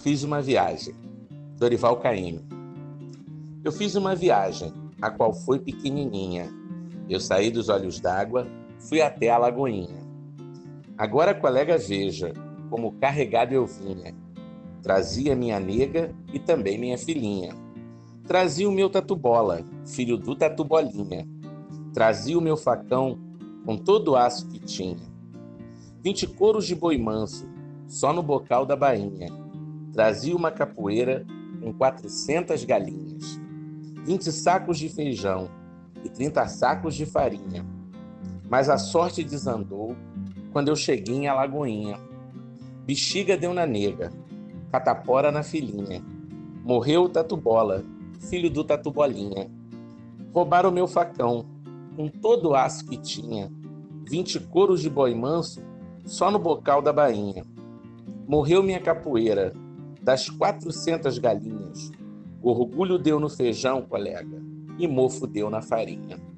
Fiz uma viagem. Dorival Caymmi. Eu fiz uma viagem, a qual foi pequenininha. Eu saí dos olhos d'água, fui até a lagoinha. Agora, colega, veja como carregado eu vinha. Trazia minha nega e também minha filhinha. Trazia o meu tatu-bola, filho do tatu-bolinha. Trazia o meu facão com todo o aço que tinha. Vinte coros de boi manso, só no bocal da bainha Trazia uma capoeira com quatrocentas galinhas, vinte sacos de feijão e trinta sacos de farinha. Mas a sorte desandou quando eu cheguei em Alagoinha. Bexiga deu na nega, catapora na filhinha. Morreu o tatu-bola, filho do tatu-bolinha. Roubaram meu facão, com todo o aço que tinha. Vinte coros de boi manso, só no bocal da bainha. Morreu minha capoeira, das quatrocentas galinhas. Orgulho deu no feijão, colega, e mofo deu na farinha.